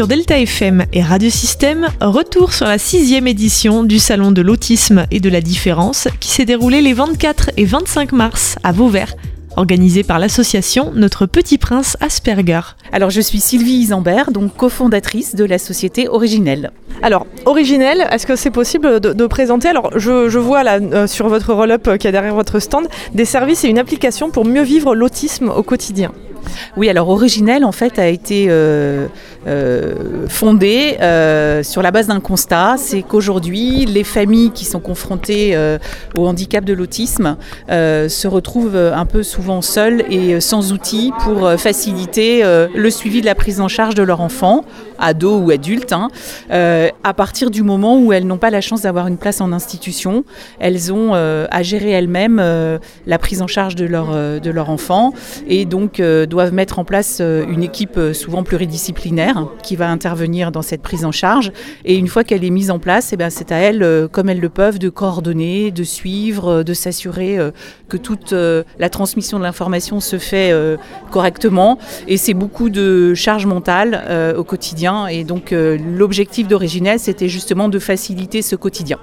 Sur Delta FM et Radio Système, retour sur la sixième édition du Salon de l'autisme et de la différence qui s'est déroulé les 24 et 25 mars à Vauvert organisé par l'association Notre Petit Prince Asperger. Alors je suis Sylvie Isambert, donc cofondatrice de la société Originelle. Alors Originelle, est-ce que c'est possible de, présenter? Alors je, vois là euh, sur votre roll-up euh, qui est derrière votre stand des services et une application pour mieux vivre l'autisme au quotidien. Oui, alors Originelle en fait a été euh, euh, fondée euh, sur la base d'un constat, c'est qu'aujourd'hui les familles qui sont confrontées au handicap de l'autisme se retrouvent un peu souvent seules et sans outils pour faciliter le suivi de la prise en charge de leur enfant, ado ou adulte, hein, à partir du moment où elles n'ont pas la chance d'avoir une place en institution, elles ont à gérer elles-mêmes la prise en charge de leur, de enfant et donc doivent mettre en place euh, une équipe euh, souvent pluridisciplinaire qui va intervenir dans cette prise en charge. Et une fois qu'elle est mise en place, eh ben, c'est à elles, euh, comme elles le peuvent, de coordonner, de suivre, de s'assurer que toute la transmission de l'information se fait correctement. Et c'est beaucoup de charge mentale au quotidien. Et donc l'objectif d'Originel, c'était justement de faciliter ce quotidien.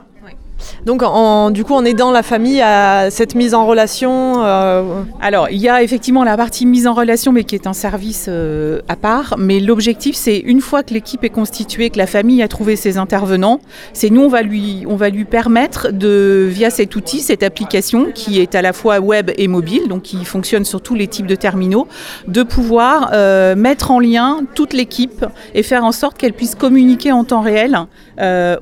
Donc, en, du coup, en aidant la famille à cette mise en relation euh, Alors, il y a effectivement la partie mise en relation, mais qui est un service euh, à part. Mais l'objectif, c'est une fois que l'équipe est constituée, que la famille a trouvé ses intervenants, c'est nous, on va, lui, on va lui permettre de, via cet outil, cette application qui est à la fois web et mobile, donc qui fonctionne sur tous les types de terminaux, de pouvoir euh, mettre en lien toute l'équipe et faire en sorte qu'elle puisse communiquer en temps réel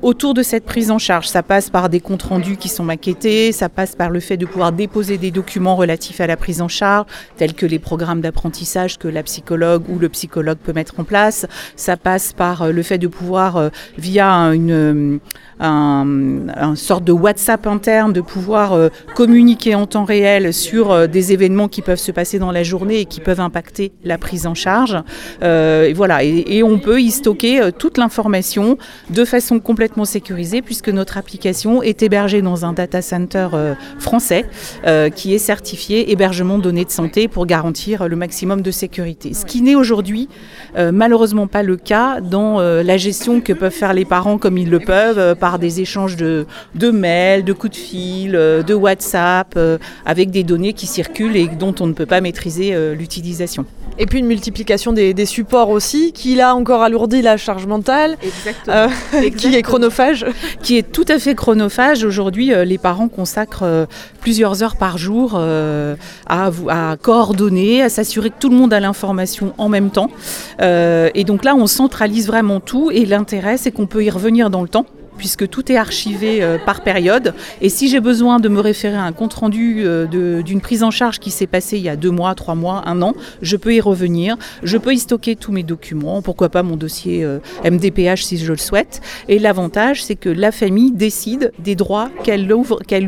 autour de cette prise en charge. Ça passe par des comptes rendus qui sont maquettés, ça passe par le fait de pouvoir déposer des documents relatifs à la prise en charge, tels que les programmes d'apprentissage que la psychologue ou le psychologue peut mettre en place, ça passe par euh, le fait de pouvoir, euh, via une un, sorte de WhatsApp interne, de pouvoir euh, communiquer en temps réel sur euh, des événements qui peuvent se passer dans la journée et qui peuvent impacter la prise en charge. Euh, et voilà, et, on peut y stocker toute l'information de façon complètement sécurisée puisque notre application est hébergée dans un data center français qui est certifié hébergement données de santé pour garantir le maximum de sécurité. Ce qui n'est aujourd'hui malheureusement pas le cas dans la gestion que peuvent faire les parents comme ils le peuvent par des échanges de, de mails, de coups de fil, euh, de WhatsApp, euh, avec des données qui circulent et dont on ne peut pas maîtriser euh, l'utilisation. Et puis une multiplication des, supports aussi, qui là encore alourdit la charge mentale, qui est chronophage. Qui est tout à fait chronophage. Aujourd'hui, les parents consacrent plusieurs heures par jour à, à, coordonner, à s'assurer que tout le monde a l'information en même temps. et donc là, on centralise vraiment tout et l'intérêt, c'est qu'on peut y revenir dans le temps puisque tout est archivé euh, par période. Et si j'ai besoin de me référer à un compte-rendu euh, d'une prise en charge qui s'est passée il y a deux mois, trois mois, un an, je peux y revenir. Je peux y stocker tous mes documents, pourquoi pas mon dossier euh, MDPH si je le souhaite. Et l'avantage, c'est que la famille décide des droits qu'elle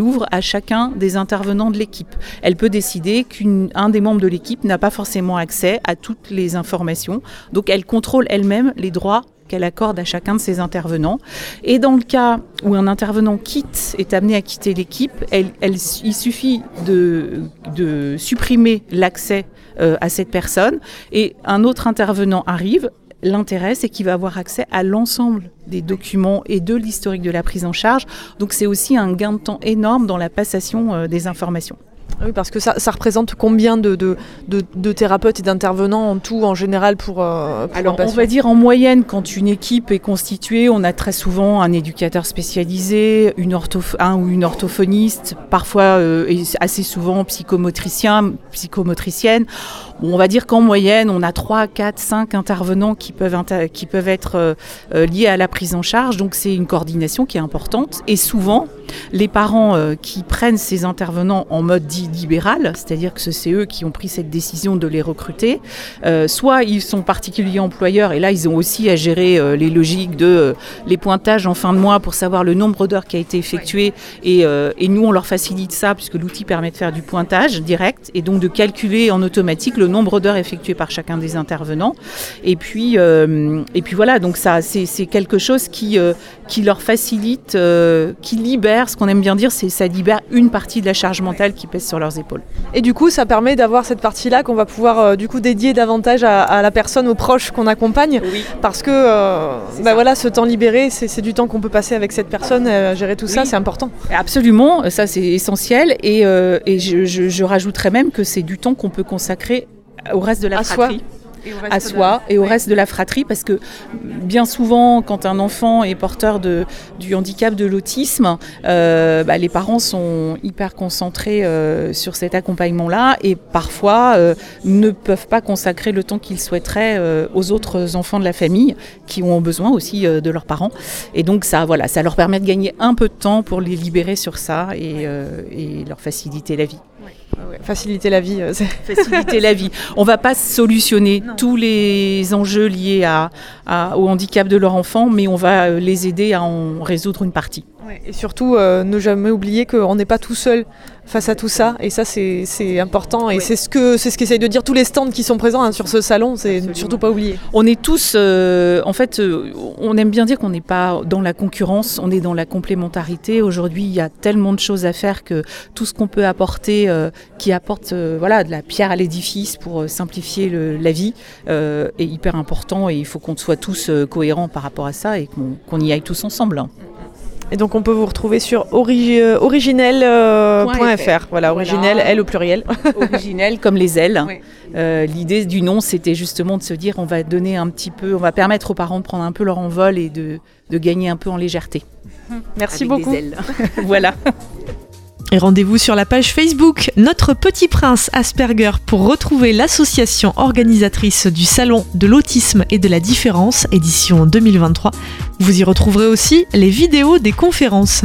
ouvre à chacun des intervenants de l'équipe. Elle peut décider qu'un des membres de l'équipe n'a pas forcément accès à toutes les informations. Donc elle contrôle elle-même les droits qu'elle accorde à chacun de ses intervenants. Et dans le cas où un intervenant quitte, est amené à quitter l'équipe, il suffit de, supprimer l'accès euh, à cette personne et un autre intervenant arrive. L'intérêt, c'est qu'il va avoir accès à l'ensemble des documents et de l'historique de la prise en charge. Donc c'est aussi un gain de temps énorme dans la passation euh, des informations. Oui, parce que ça, représente combien de, de, thérapeutes et d'intervenants en tout, en général, pour, euh, Alors, on va dire en moyenne, quand une équipe est constituée, on a très souvent un éducateur spécialisé, une un ou une orthophoniste, parfois euh, et assez souvent psychomotricien, psychomotricienne. On va dire qu'en moyenne, on a 3, 4, 5 intervenants qui peuvent, qui peuvent être euh, liés à la prise en charge. Donc, c'est une coordination qui est importante. Et souvent, les parents qui prennent ces intervenants en mode dit libéral, c'est-à-dire que c'est eux qui ont pris cette décision de les recruter. Euh, soit ils sont particuliers employeurs et là ils ont aussi à gérer euh, les logiques de euh, les pointages en fin de mois pour savoir le nombre d'heures qui a été effectué et, et, nous on leur facilite ça puisque l'outil permet de faire du pointage direct et donc de calculer en automatique le nombre d'heures effectuées par chacun des intervenants. Et puis, et puis voilà, donc ça, c'est quelque chose qui, qui leur facilite, qui libère, ce qu'on aime bien dire, c'est ça libère une partie de la charge mentale qui pèse sur leurs épaules. Et du coup, ça permet d'avoir cette partie-là qu'on va pouvoir du coup dédier davantage à, la personne, aux proches qu'on accompagne, parce que bah voilà, ce temps libéré, c'est du temps qu'on peut passer avec cette personne, gérer tout ça, c'est important. Absolument, ça c'est essentiel. Et, et je, je, rajouterais même que c'est du temps qu'on peut consacrer au reste de la fratrie à soi et au reste de la fratrie parce que bien souvent quand un enfant est porteur de, du handicap de l'autisme, euh, bah, les parents sont hyper concentrés euh, sur cet accompagnement-là et parfois euh, ne peuvent pas consacrer le temps qu'ils souhaiteraient aux autres enfants de la famille qui ont besoin aussi de leurs parents. Et donc ça, voilà, ça leur permet de gagner un peu de temps pour les libérer sur ça et, et leur faciliter la vie. Faciliter la vie. Faciliter la vie. On ne va pas solutionner tous les enjeux liés à, au handicap de leur enfant, mais on va les aider à en résoudre une partie. Et surtout, euh, ne jamais oublier qu'on n'est pas tout seul face à tout ça. Et ça, c'est important. Et c'est ce que c'est ce qu'essayent de dire tous les stands qui sont présents hein, sur ce salon. C'est surtout pas oublier. On est tous, euh, en fait, euh, on aime bien dire qu'on n'est pas dans la concurrence, on est dans la complémentarité. Aujourd'hui, il y a tellement de choses à faire que tout ce qu'on peut apporter, qui apporte voilà, de la pierre à l'édifice pour simplifier la vie, est hyper important. Et il faut qu'on soit tous cohérents par rapport à ça et qu'on y aille tous ensemble. Et donc on peut vous retrouver sur euh, originel.fr. Euh, voilà, originel, elle au pluriel. originel comme les ailes. Euh, l'idée du nom, c'était justement de se dire on va donner un petit peu, on va permettre aux parents de prendre un peu leur envol et de, gagner un peu en légèreté. Merci beaucoup. voilà. Et rendez-vous sur la page Facebook Notre Petit Prince Asperger pour retrouver l'association organisatrice du Salon de l'autisme et de la différence, édition 2023. Vous y retrouverez aussi les vidéos des conférences.